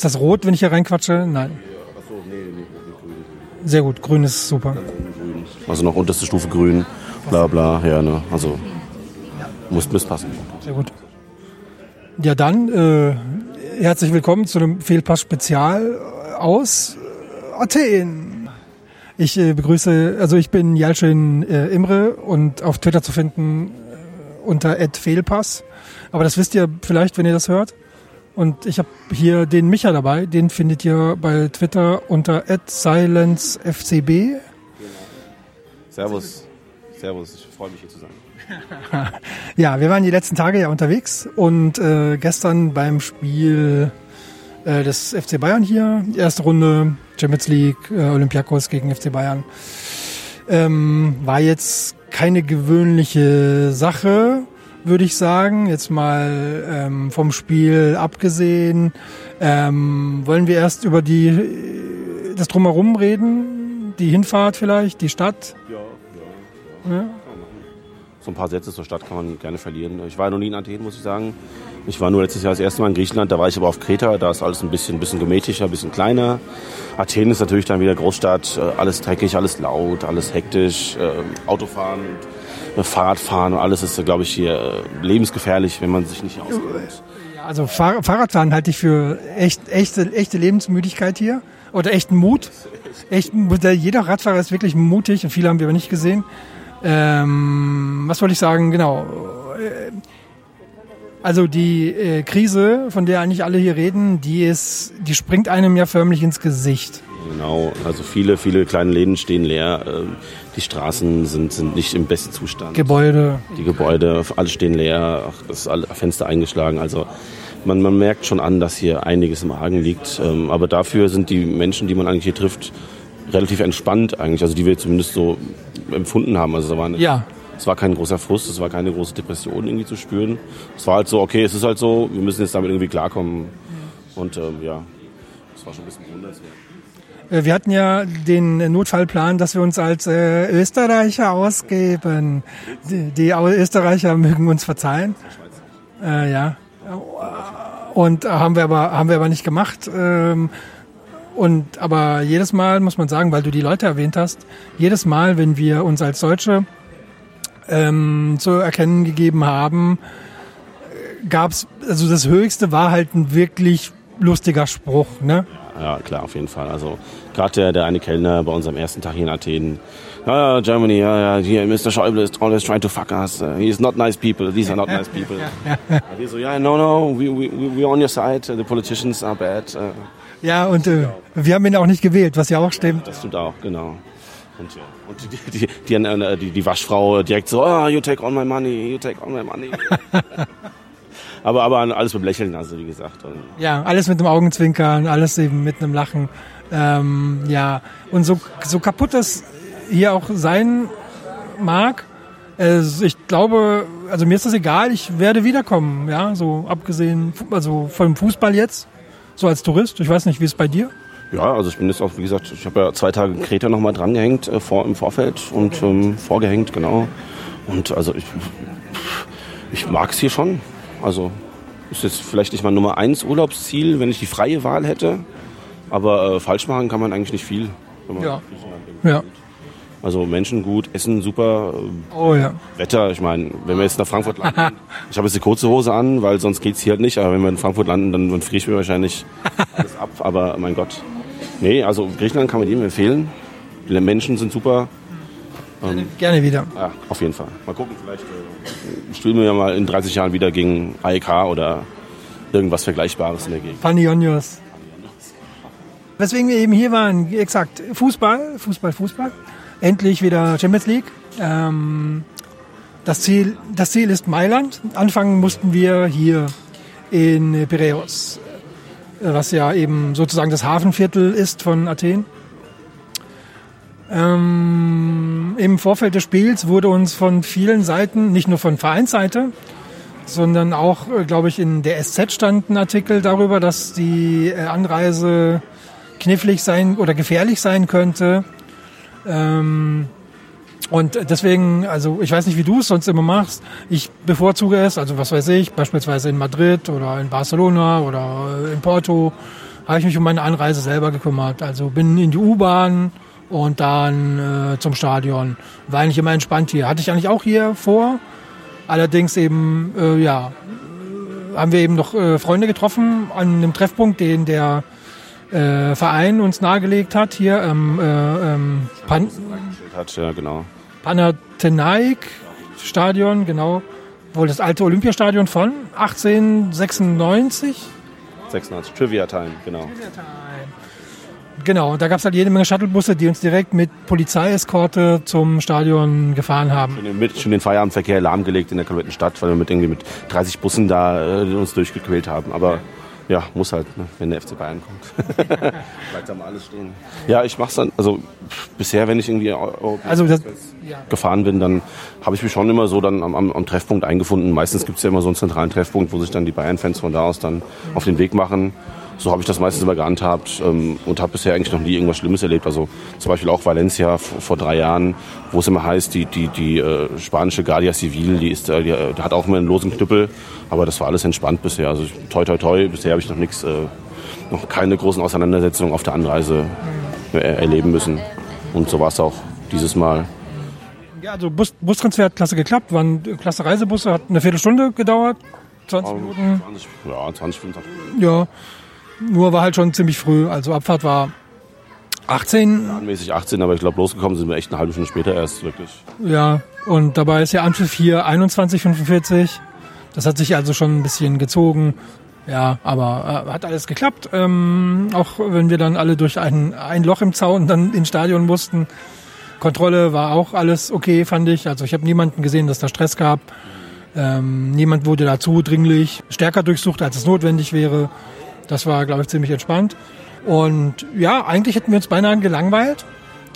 ist das rot, wenn ich hier reinquatsche? Nein. Achso, nee, nee, nee, grün. Sehr gut, grün ist super. Also noch unterste Stufe grün, bla bla, ja, ne? Also muss, muss passen. Sehr gut. Ja, dann äh, herzlich willkommen zu einem Fehlpass-Spezial aus Athen. Ich äh, begrüße, also ich bin Jalcin äh, Imre und auf Twitter zu finden äh, unter @fehlpass. Aber das wisst ihr vielleicht, wenn ihr das hört. Und ich habe hier den Micha dabei, den findet ihr bei Twitter unter @silencefcb. Servus. Servus, ich freue mich hier zu sein. Ja, wir waren die letzten Tage ja unterwegs und äh, gestern beim Spiel äh, des FC Bayern hier, erste Runde Champions League, äh, Olympiakos gegen FC Bayern, ähm, war jetzt keine gewöhnliche Sache, würde ich sagen. Jetzt mal ähm, vom Spiel abgesehen, ähm, wollen wir erst über die das drumherum reden, die Hinfahrt vielleicht, die Stadt. Ja, ja. So ein paar Sätze zur Stadt kann man gerne verlieren. Ich war noch nie in Athen, muss ich sagen. Ich war nur letztes Jahr das erste Mal in Griechenland, da war ich aber auf Kreta, da ist alles ein bisschen, bisschen gemächlicher, ein bisschen kleiner. Athen ist natürlich dann wieder Großstadt, äh, alles dreckig, alles laut, alles hektisch, äh, Autofahren, äh, Fahrradfahren und alles ist, glaube ich, hier äh, lebensgefährlich, wenn man sich nicht auskennt. Also Fahr Fahrradfahren halte ich für echt, echte, echte Lebensmüdigkeit hier oder echten Mut. Echt, jeder Radfahrer ist wirklich mutig und viele haben wir aber nicht gesehen. Ähm, was wollte ich sagen? Genau. Äh, Also die äh, Krise, von der eigentlich alle hier reden, die ist, die springt einem ja förmlich ins Gesicht. Genau, also viele, viele kleine Läden stehen leer, äh, die Straßen sind, sind nicht im besten Zustand. Gebäude. Die Gebäude, alle stehen leer, ach, das alle Fenster eingeschlagen. Also man, man merkt schon an, dass hier einiges im Argen liegt. Ähm, aber dafür sind die Menschen, die man eigentlich hier trifft, relativ entspannt eigentlich. Also die wir zumindest so empfunden haben. Also da war eine, Ja, es war kein großer Frust, es war keine große Depression irgendwie zu spüren. Es war halt so, okay, es ist halt so, wir müssen jetzt damit irgendwie klarkommen. Und ähm, ja, das war schon ein bisschen wundernswert. Äh, Wir hatten ja den Notfallplan, dass wir uns als äh, Österreicher ausgeben. Die, die Österreicher mögen uns verzeihen. Äh, ja. Und haben wir aber haben wir aber nicht gemacht. Ähm, und aber jedes Mal muss man sagen, weil du die Leute erwähnt hast, jedes Mal, wenn wir uns als Deutsche ähm, zu erkennen gegeben haben, gab's also das Höchste war halt ein wirklich lustiger Spruch, ne? Ja, klar, auf jeden Fall. Also gerade der, der eine Kellner bei unserem ersten Tag hier in Athen. Ja, ja, Germany, ja, ja, hier, Mr. Schäuble is always trying to fuck us. Uh, he is not nice people. These are not nice people. Wir so, ja, no, no, we, we, we're on your side. The politicians are bad. Uh, Ja, und äh, wir haben ihn auch nicht gewählt, was ja auch stimmt. das stimmt auch, genau. Und, ja, und die, die, die, die, die Waschfrau direkt so, ah, you take all my money, you take all my money. aber, aber alles mit Lächeln, also wie gesagt. Und Ja, alles mit einem Augenzwinkern, alles eben mit einem Lachen. Ähm, ja, und so, so kaputt das hier auch sein mag, äh, ich glaube, also mir ist das egal, ich werde wiederkommen, ja, so abgesehen, also vom Fußball jetzt, so als Tourist. Ich weiß nicht, wie es bei dir? Ja, also ich bin jetzt auch, wie gesagt, ich habe ja zwei Tage in Kreta nochmal drangehängt äh, vor, im Vorfeld und ähm, vorgehängt, genau. Und also ich, ich mag es hier schon. Also ist jetzt vielleicht nicht mein Nummer eins Urlaubsziel, wenn ich die freie Wahl hätte. Aber äh, falsch machen kann man eigentlich nicht viel. wenn man Ja. Ja. Also Menschen gut, Essen super, äh, Oh ja. Wetter, ich meine, wenn wir jetzt nach Frankfurt landen, ich habe jetzt die kurze Hose an, weil sonst geht's hier halt nicht, aber wenn wir in Frankfurt landen, dann, dann friere ich mir wahrscheinlich alles ab, aber mein Gott. Nee, also Griechenland kann man jedem empfehlen. Die Menschen sind super. Ähm, Gerne wieder. ja, auf jeden Fall. Mal gucken, vielleicht äh, spielen wir ja mal in 30 Jahren wieder gegen AEK oder irgendwas Vergleichbares in der Gegend. Panionios. Weswegen wir eben hier waren, exakt, Fußball, Fußball, Fußball. Endlich wieder Champions League. Ähm, das, Ziel, das Ziel ist Mailand. Anfangen mussten wir hier in Piräus, äh, was ja eben sozusagen das Hafenviertel ist von Athen. Ähm, Im Vorfeld des Spiels wurde uns von vielen Seiten, nicht nur von Vereinsseite, sondern auch, äh, glaube ich, in der SZ stand ein Artikel darüber, dass die äh, Anreise knifflig sein oder gefährlich sein könnte. Ähm, und deswegen, also ich weiß nicht, wie du es sonst immer machst. Ich bevorzuge es, also was weiß ich, beispielsweise in Madrid oder in Barcelona oder äh, in Porto, habe ich mich um meine Anreise selber gekümmert. Also bin in die U-Bahn und dann äh, zum Stadion. War eigentlich immer entspannt hier. Hatte ich eigentlich auch hier vor. Allerdings eben, äh, ja, haben wir eben noch äh, Freunde getroffen an einem Treffpunkt, den der äh, Verein uns nahegelegt hat. Hier ähm, äh, ähm, Pan Hat, ja, genau. Panathinaik Stadion, genau. Wohl das alte Olympiastadion von 1896. 96, Trivia Time, genau. Genau, da gab es halt jede Menge Shuttlebusse, die uns direkt mit Polizeieskorte zum Stadion gefahren haben. Schon den, mit, schon den Feierabendverkehr lahmgelegt in der kompletten Stadt, weil wir mit irgendwie mit 30 Bussen da äh, uns durchgequält haben. Aber ja, muss halt, ne, wenn der FC Bayern kommt. Bleibt da mal alles stehen. Ja, ich mach's dann, also bisher, wenn ich irgendwie Also das, gefahren bin, dann habe ich mich schon immer so dann am, am, am Treffpunkt eingefunden. Meistens gibt's ja immer so einen zentralen Treffpunkt, wo sich dann die Bayern-Fans von da aus dann auf den Weg machen. So habe ich das meistens immer gehandhabt ähm, und habe bisher eigentlich noch nie irgendwas Schlimmes erlebt. Also zum Beispiel auch Valencia vor, drei Jahren, wo es immer heißt, die, die, die äh, spanische Guardia Civil, die, ist, äh, die, äh, hat auch immer einen losen Knüppel. Aber das war alles entspannt bisher. Also toi toi toi, bisher habe ich noch nichts, äh, noch keine großen Auseinandersetzungen auf der Anreise äh, erleben müssen. Und so war es auch dieses Mal. ja, also Bus, Bustransfer hat klasse geklappt, waren klasse Reisebusse, hat eine Viertelstunde gedauert, 20 Minuten. 20, ja, 20, 25 Ja, nur war halt schon ziemlich früh. Also Abfahrt war 18. Planmäßig 18, aber ich glaube, losgekommen sind wir echt eine halbe Stunde später erst, wirklich. Ja, und dabei ist ja Anpfiff hier 21,45. Das hat sich also schon ein bisschen gezogen. Ja, aber äh, hat alles geklappt. Ähm, auch wenn wir dann alle durch ein, ein Loch im Zaun dann ins Stadion mussten. Kontrolle war auch alles okay, fand ich. Also ich habe niemanden gesehen, dass da Stress gab. Ähm, niemand wurde dazu dringlich stärker durchsucht, als es notwendig wäre. Das war, glaube ich, ziemlich entspannt. Und ja, eigentlich hätten wir uns beinahe gelangweilt.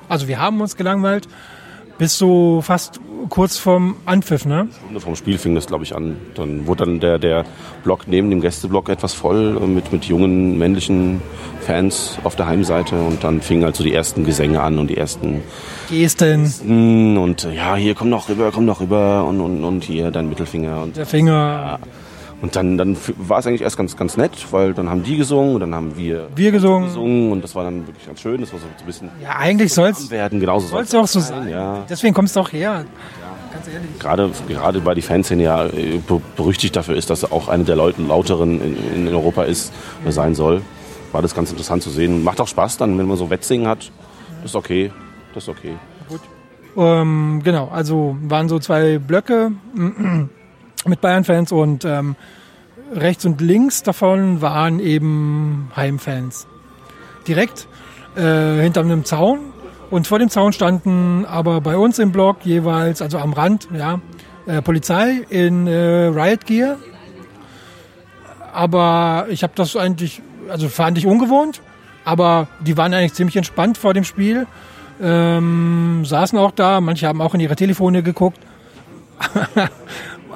Also wir haben uns gelangweilt. Bis so fast kurz vorm Anpfiff, ne? Stunde vom Spiel fing das, glaube ich, an. Dann wurde dann der, der Block neben dem Gästeblock etwas voll äh, mit, mit jungen männlichen Fans auf der Heimseite und dann fingen halt so die ersten Gesänge an und die ersten Gesten, und äh, ja, hier komm noch rüber, komm noch rüber und, und, und hier dein Mittelfinger und der Finger, und dann, dann war es eigentlich erst ganz, ganz nett, weil dann haben die gesungen und dann haben wir wir gesungen. gesungen und das war dann wirklich ganz schön. Das war so ein bisschen Ja, eigentlich soll's, werden, genauso soll's soll's auch so sein. Ja, Deswegen kommst du auch her. Ganz ehrlich. gerade, gerade weil die Fanszene ja äh, be- berüchtigt dafür ist, dass er auch eine der Leute, lauteren in, in Europa ist, oder sein soll, war das ganz interessant zu sehen. Macht auch Spaß dann, wenn man so Wettsingen hat. Das ist okay. Das ist okay. Ähm, genau, also waren so zwei Blöcke mit Bayern-Fans und ähm, rechts und links davon waren eben Heimfans. Direkt äh, hinter einem Zaun und vor dem Zaun standen aber bei uns im Block jeweils, also am Rand, ja, äh, Polizei in äh, Riot Gear. Aber ich habe das eigentlich, also fand ich ungewohnt, aber die waren eigentlich ziemlich entspannt vor dem Spiel ähm, saßen auch da, manche haben auch in ihre Telefone geguckt.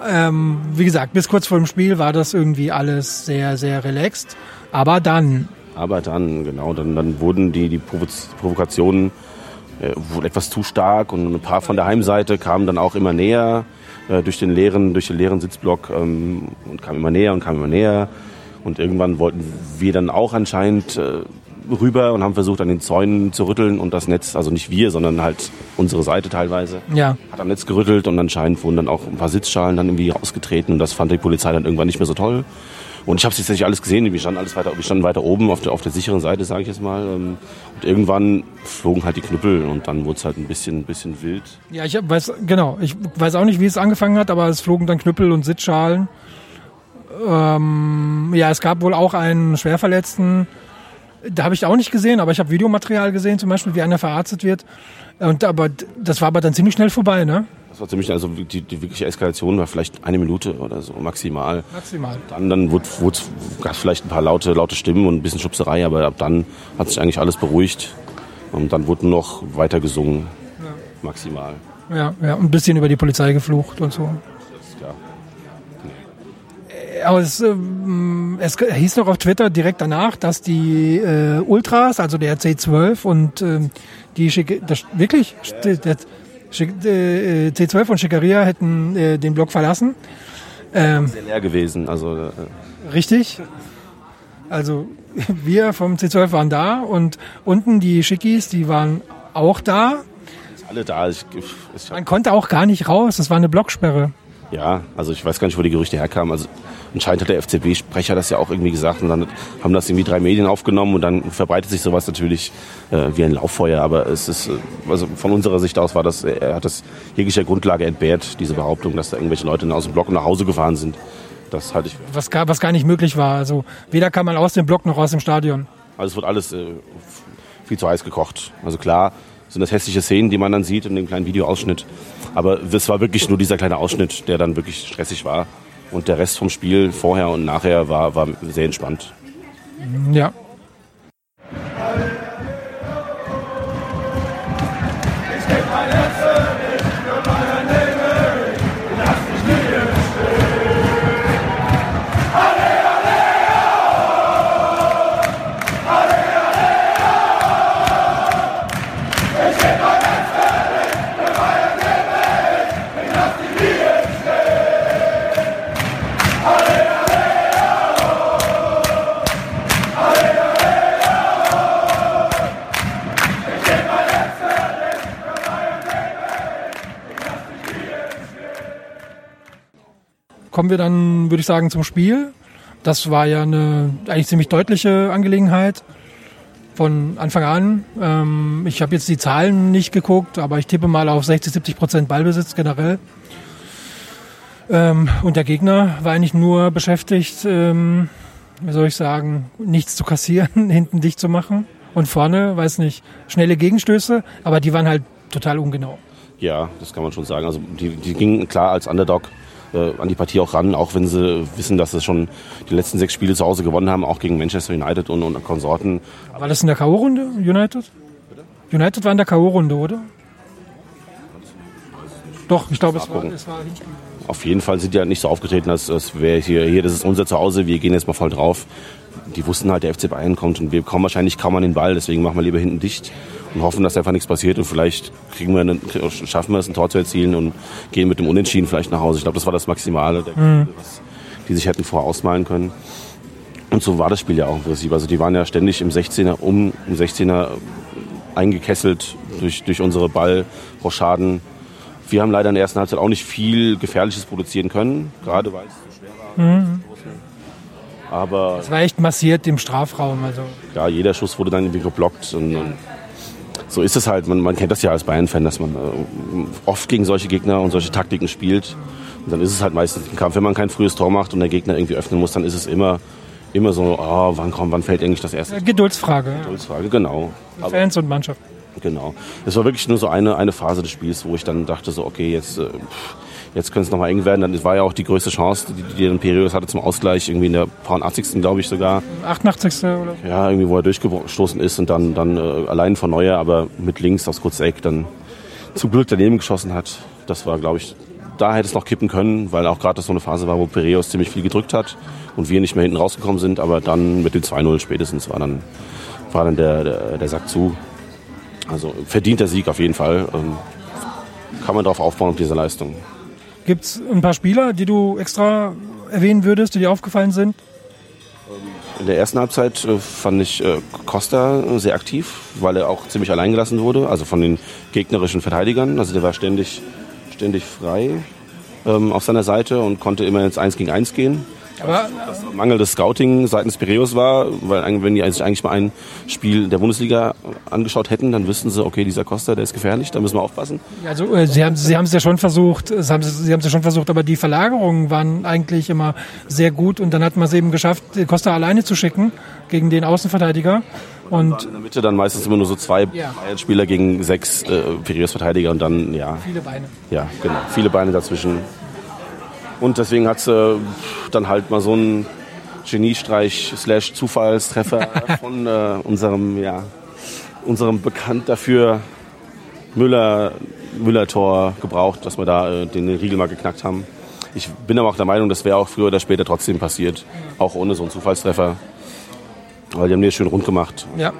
ähm, wie gesagt, bis kurz vor dem Spiel war das irgendwie alles sehr, sehr relaxed. Aber dann, Aber dann, genau, dann, dann wurden die, die Provokationen äh, wurden etwas zu stark und ein paar von der Heimseite kamen dann auch immer näher äh, durch den leeren, durch den leeren Sitzblock ähm, und kamen immer näher und kamen immer näher. Und irgendwann wollten wir dann auch anscheinend äh, rüber und haben versucht, an den Zäunen zu rütteln und das Netz, also nicht wir, sondern halt unsere Seite teilweise, ja, hat am Netz gerüttelt und anscheinend wurden dann auch ein paar Sitzschalen dann irgendwie rausgetreten und das fand die Polizei dann irgendwann nicht mehr so toll. Und ich habe es jetzt nicht alles gesehen, wir standen alles weiter, wir standen weiter oben auf der, auf der sicheren Seite, sage ich jetzt mal. ähm, Und irgendwann flogen halt die Knüppel und dann wurde es halt ein bisschen, bisschen wild. ja, ich hab- weiß, genau, ich weiß auch nicht, wie es angefangen hat, aber es flogen dann Knüppel und Sitzschalen. Ähm, ja, es gab wohl auch einen Schwerverletzten, da habe ich auch nicht gesehen, aber ich habe Videomaterial gesehen, zum Beispiel, wie einer verarztet wird. Und aber das war aber dann ziemlich schnell vorbei, ne? Das war ziemlich, also die, die wirkliche Eskalation war vielleicht eine Minute oder so maximal. Maximal. Dann, dann wurde, wurde, gab es vielleicht ein paar laute, laute Stimmen und ein bisschen Schubserei, aber ab dann hat sich eigentlich alles beruhigt. Und dann wurde noch weiter gesungen. Maximal. Ja, ja, und ein bisschen über die Polizei geflucht und so. Aber es, ähm, es hieß noch auf Twitter direkt danach, dass die äh, Ultras, also der C12 und ähm, die Schicke, das, wirklich, der, der, Schick- äh, C12 und Schickeria hätten äh, den Block verlassen. Ähm, Sehr leer gewesen. Also äh, richtig. Also wir vom C12 waren da und unten die Schickis, die waren auch da. Alle da. Ich, ich Man konnte auch gar nicht raus, das war eine Blocksperre. Ja, also ich weiß gar nicht, wo die Gerüchte herkamen. Also anscheinend hat der FCB-Sprecher das ja auch irgendwie gesagt und dann haben das irgendwie drei Medien aufgenommen und dann verbreitet sich sowas natürlich äh, wie ein Lauffeuer. Aber es ist, äh, also von unserer Sicht aus war das, er hat das jeglicher Grundlage entbehrt, diese Behauptung, dass da irgendwelche Leute aus dem Block nach Hause gefahren sind. Das halte ich. Was gar, was gar nicht möglich war. Also weder kam man aus dem Block noch aus dem Stadion. Also es wird alles äh, viel zu heiß gekocht. Also klar sind das hässliche Szenen, die man dann sieht in dem kleinen Videoausschnitt. Aber es war wirklich nur dieser kleine Ausschnitt, der dann wirklich stressig war. Und der Rest vom Spiel vorher und nachher war, war sehr entspannt. Ja, kommen wir dann, würde ich sagen, zum Spiel. Das war ja eine eigentlich ziemlich deutliche Angelegenheit von Anfang an. Ähm, ich habe jetzt die Zahlen nicht geguckt, aber ich tippe mal auf 60, 70 Prozent Ballbesitz generell. Ähm, und der Gegner war eigentlich nur beschäftigt, ähm, wie soll ich sagen, nichts zu kassieren, hinten dicht zu machen. Und vorne, weiß nicht, schnelle Gegenstöße, aber die waren halt total ungenau. Ja, das kann man schon sagen. Also die, die gingen klar als Underdog äh, an die Partie auch ran, auch wenn sie wissen, dass sie schon die letzten sechs Spiele zu Hause gewonnen haben, auch gegen Manchester United und, und Konsorten. War das in der K.O.-Runde, United? United war in der K.O.-Runde, oder? Doch, ich glaube, es war, es war. Auf jeden Fall sind die halt nicht so aufgetreten, als, als wäre hier, hier, das ist unser Zuhause, wir gehen jetzt mal voll drauf. Die wussten halt, der FC Bayern kommt und wir kommen wahrscheinlich kaum an den Ball, deswegen machen wir lieber hinten dicht und hoffen, dass einfach nichts passiert und vielleicht kriegen wir einen, schaffen wir es, ein Tor zu erzielen und gehen mit dem Unentschieden vielleicht nach Hause. Ich glaube, das war das Maximale, mhm. was die sich hätten vorher ausmalen können. Und so war das Spiel ja auch im Prinzip. Also die waren ja ständig im 16er, um im 16er eingekesselt durch, durch unsere Ballrochaden. Wir haben leider in der ersten Halbzeit auch nicht viel Gefährliches produzieren können, gerade weil es so schwer war. Mhm. Aber es war echt massiert im Strafraum. Also. Ja, jeder Schuss wurde dann irgendwie geblockt. Und, und so ist es halt. Man, man kennt das ja als Bayern-Fan, dass man äh, oft gegen solche Gegner und solche Taktiken spielt. Und dann ist es halt meistens ein Kampf. Wenn man kein frühes Tor macht und der Gegner irgendwie öffnen muss, dann ist es immer, immer so, oh, wann kommt, wann fällt eigentlich das erste? Geduldsfrage. Geduldsfrage, genau. Fans und Mannschaft. Genau. Es war wirklich nur so eine, eine Phase des Spiels, wo ich dann dachte so, okay, jetzt, äh, jetzt könnte es nochmal eng werden. Dann war ja auch die größte Chance, die, die dann Piraeus hatte zum Ausgleich, irgendwie in der 80. glaube ich sogar. 88. oder? Ja, irgendwie, wo er durchgestoßen ist und dann, dann äh, allein von Neuer, aber mit links aus kurz Eck dann zum Glück daneben geschossen hat. Das war, glaube ich, da hätte es noch kippen können, weil auch gerade das so eine Phase war, wo Piraeus ziemlich viel gedrückt hat und wir nicht mehr hinten rausgekommen sind. Aber dann mit dem 2-0 spätestens war dann, war dann der, der, der Sack zu. Also verdienter Sieg auf jeden Fall. Ähm, kann man darauf aufbauen, auf diese Leistung. Gibt es ein paar Spieler, die du extra erwähnen würdest, die dir aufgefallen sind? In der ersten Halbzeit äh, fand ich äh, Costa sehr aktiv, weil er auch ziemlich allein gelassen wurde, also von den gegnerischen Verteidigern. Also der war ständig, ständig frei ähm, auf seiner Seite und konnte immer ins 1 gegen 1 gehen. Aber das mangelndes Scouting seitens Piraeus war, weil wenn die sich eigentlich mal ein Spiel der Bundesliga angeschaut hätten, dann wüssten sie, okay, dieser Costa, der ist gefährlich, da müssen wir aufpassen. Also äh, sie haben sie haben es ja schon versucht, sie haben sie haben es ja schon versucht, aber die Verlagerungen waren eigentlich immer sehr gut und dann hat man es eben geschafft, Costa alleine zu schicken gegen den Außenverteidiger. Und in der Mitte dann meistens immer nur so zwei ja. Spieler gegen sechs äh, Piraeus-Verteidiger und dann, ja. Viele Beine. Ja, genau. Viele Beine dazwischen. Und deswegen hat sie dann halt mal so einen Geniestreich slash Zufallstreffer von äh, unserem, ja, unserem bekannt dafür Müller, Müller-Tor gebraucht, dass wir da äh, den Riegel mal geknackt haben. Ich bin aber auch der Meinung, das wäre auch früher oder später trotzdem passiert, auch ohne so einen Zufallstreffer. Weil die haben die schön rund gemacht. Ja.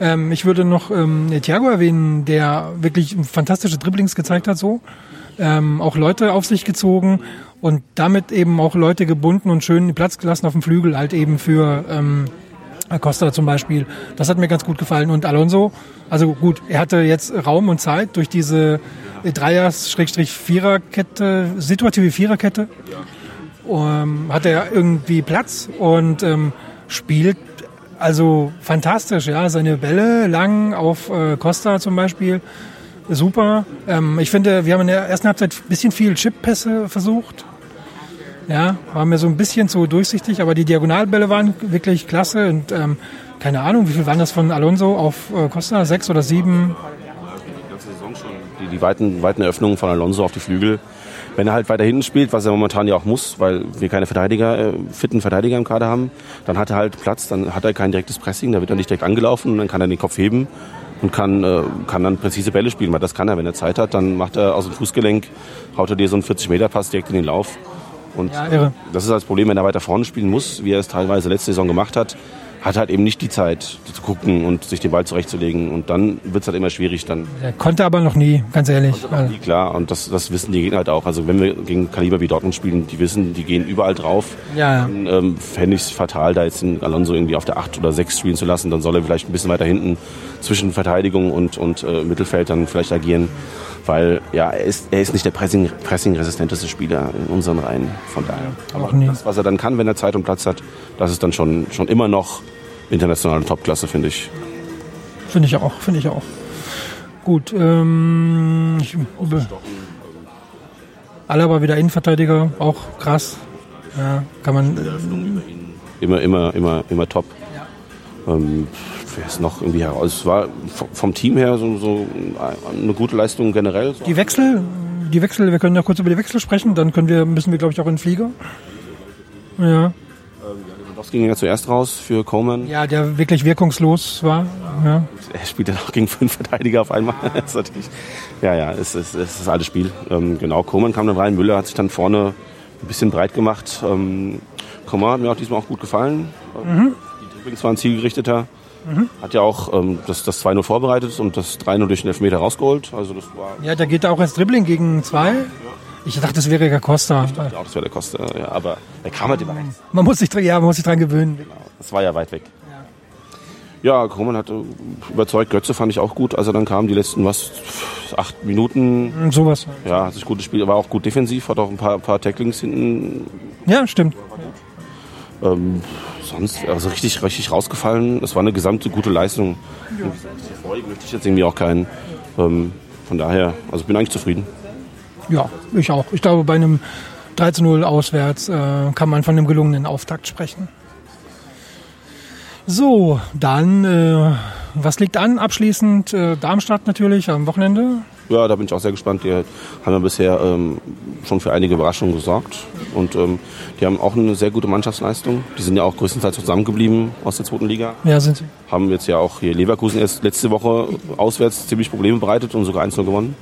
Ähm, ich würde noch ähm, Thiago erwähnen, der wirklich fantastische Dribblings gezeigt hat so ähm, auch Leute auf sich gezogen und damit eben auch Leute gebunden und schön Platz gelassen auf dem Flügel, halt eben für ähm, Acosta zum Beispiel. Das hat mir ganz gut gefallen. Und Alonso, also gut, er hatte jetzt Raum und Zeit durch diese Dreier-Viererkette, situative Viererkette. Ähm, hat er irgendwie Platz und ähm, spielt also fantastisch, ja. Seine Bälle lang auf äh, Costa zum Beispiel. Super. Ähm, ich finde, wir haben in der ersten Halbzeit ein bisschen viel Chip-Pässe versucht. Ja, war mir so ein bisschen zu durchsichtig, aber die Diagonalbälle waren wirklich klasse und ähm, keine Ahnung, wie viel waren das von Alonso auf äh, Costa? Sechs oder sieben? Die ganze Saison schon. Die, die weiten, weiten Eröffnungen von Alonso auf die Flügel. Wenn er halt weiter hinten spielt, was er momentan ja auch muss, weil wir keine Verteidiger, äh, fitten Verteidiger im Kader haben, dann hat er halt Platz, dann hat er kein direktes Pressing, da wird er nicht direkt angelaufen und dann kann er den Kopf heben und kann, äh, kann dann präzise Bälle spielen, weil das kann er, wenn er Zeit hat, dann macht er aus dem Fußgelenk, haut er dir so einen 40-Meter-Pass direkt in den Lauf. Und Ja, irre. das ist das Problem, wenn er weiter vorne spielen muss, wie er es teilweise letzte Saison gemacht hat, hat halt eben nicht die Zeit zu gucken und sich den Ball zurechtzulegen. Und dann wird es halt immer schwierig. Dann Er konnte aber noch nie, ganz ehrlich. Also, nie klar. Und das, das wissen die Gegner halt auch. Also wenn wir gegen Kaliber wie Dortmund spielen, die wissen, die gehen überall drauf. Ja, ja. Dann ähm, fände ich es fatal, da jetzt den Alonso irgendwie auf der 8 oder 6 spielen zu lassen. Dann soll er vielleicht ein bisschen weiter hinten zwischen Verteidigung und, und äh, Mittelfeld dann vielleicht agieren. Weil ja, er ist, er ist nicht der Pressing- pressing-resistenteste Spieler in unseren Reihen. Von daher. Auch nie. Das, was er dann kann, wenn er Zeit und Platz hat, das ist dann schon, schon immer noch internationale Topklasse, finde ich. Finde ich auch, finde ich auch. Gut, ähm, ich, Alaba wieder Innenverteidiger, auch krass. Ja, kann man, Immer, immer, immer, immer top. Ähm, wer ist noch irgendwie heraus? Es war vom Team her so, so eine gute Leistung generell. die Wechsel, die Wechsel, wir können ja kurz über die Wechsel sprechen, dann können wir, müssen wir glaube ich auch in den Flieger. Ja, Das ging ja zuerst raus für Coleman. ja, der wirklich wirkungslos war. Ja. Er spielt dann auch gegen fünf Verteidiger auf einmal. Ja, ja, es ist, es ist das alte Spiel. Ähm, genau, Coleman kam dann rein. Müller hat sich dann vorne ein bisschen breit gemacht. Ähm, Coman hat mir auch diesmal auch gut gefallen. Ähm, Die Dribblings waren zielgerichteter. Hat ja auch ähm, das, das 2-0 vorbereitet und das 3-0 durch den Elfmeter rausgeholt. Also das war ja, der geht da auch als Dribbling gegen zwei. Ich dachte, das wäre Costa. ja, auch das wäre der Costa. Ja, aber er kam halt immer rechts. Man muss sich, ja, man muss sich dran gewöhnen. Das war ja weit weg. Ja, Koman hat äh, überzeugt. Götze fand ich auch gut. Also dann kamen die letzten, was, acht Minuten. Und sowas. Ja, hat sich gutes Spiel, war auch gut defensiv, hat auch ein paar, paar Tacklings hinten. Ja, stimmt. Ähm, sonst, also richtig, richtig rausgefallen. Es war eine gesamte gute Leistung. Erfolg möchte ich jetzt irgendwie auch keinen. Ähm, von daher, also ich bin eigentlich zufrieden. Ja, ich auch. Ich glaube, bei einem 13-0 auswärts äh, kann man von einem gelungenen Auftakt sprechen. So, dann, äh, was liegt an? Abschließend äh, Darmstadt natürlich am Wochenende. Ja, da bin ich auch sehr gespannt. Die haben ja bisher ähm, schon für einige Überraschungen gesorgt. Und ähm, die haben auch eine sehr gute Mannschaftsleistung. Die sind ja auch größtenteils zusammengeblieben aus der zweiten Liga. Ja, sind sie. Haben jetzt ja auch hier Leverkusen erst letzte Woche auswärts ziemlich Probleme bereitet und sogar 1-0 gewonnen.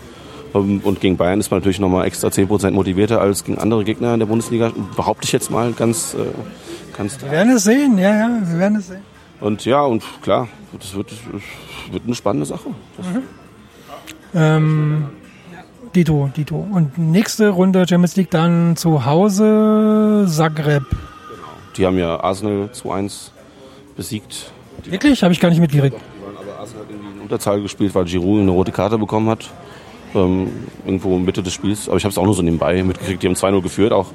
Ähm, Und gegen Bayern ist man natürlich nochmal extra 10% motivierter als gegen andere Gegner in der Bundesliga. Behaupte ich jetzt mal ganz, äh, ganz Wir werden es sehen, ja, ja, wir werden es sehen. Und ja, und klar, das wird, das wird eine spannende Sache. Das Ähm, Dito, Dito. Und nächste Runde Champions League dann zu Hause Zagreb. Die haben ja Arsenal 2-1 besiegt. Wirklich? Habe ich gar nicht mitgekriegt. Aber Arsenal hat irgendwie in Unterzahl gespielt, weil Giroud eine rote Karte bekommen hat. Ähm, irgendwo Mitte des Spiels. Aber ich habe es auch nur so nebenbei mitgekriegt. Die haben 2-0 geführt auch.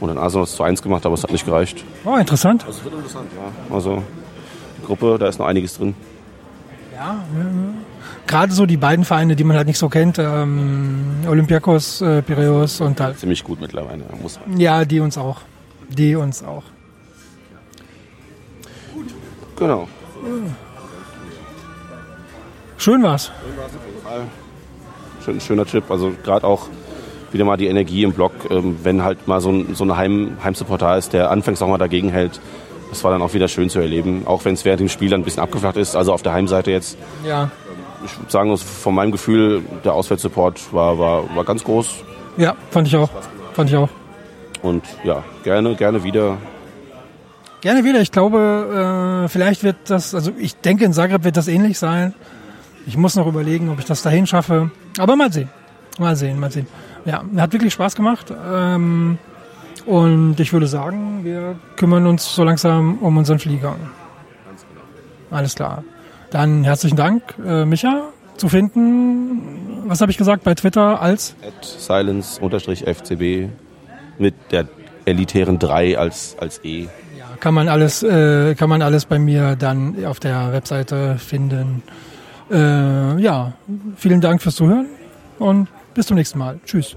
Und dann Arsenal hat es 2-1 gemacht, aber es hat nicht gereicht. Oh, interessant. Das wird interessant, ja. Also die Gruppe, da ist noch einiges drin. Ja, gerade so die beiden Vereine, die man halt nicht so kennt, ähm, Olympiakos, äh, Piraeus und halt, Ziemlich gut mittlerweile, muss man. ja, die uns auch. Die uns auch. Genau. Schön war's. Schön, schöner Trip. Also gerade auch wieder mal die Energie im Block, ähm, wenn halt mal so ein, so ein Heim, Heimsupporter ist, der anfangs auch mal dagegen hält. Das war dann auch wieder schön zu erleben, auch wenn es während dem Spiel dann ein bisschen abgeflacht ist. Also auf der Heimseite jetzt, Ja, ich würde sagen, von meinem Gefühl, der Auswärtssupport war, war, war ganz groß. ja, fand ich auch. Fand ich auch. Und ja, gerne, gerne wieder. Gerne wieder. Ich glaube, äh, vielleicht wird das, also ich denke, in Zagreb wird das ähnlich sein. Ich muss noch überlegen, ob ich das dahin schaffe. Aber mal sehen. Mal sehen, mal sehen. Ja, hat wirklich Spaß gemacht. Ähm, und ich würde sagen, wir kümmern uns so langsam um unseren Flieger. Ganz genau. Alles klar. Dann herzlichen Dank, äh, Micha. Zu finden, was habe ich gesagt, bei Twitter als? At silence-fcb mit der elitären 3 als, als E. Ja, kann man alles, äh, kann man alles bei mir dann auf der Webseite finden. Äh, ja, vielen Dank fürs Zuhören und bis zum nächsten Mal. Tschüss.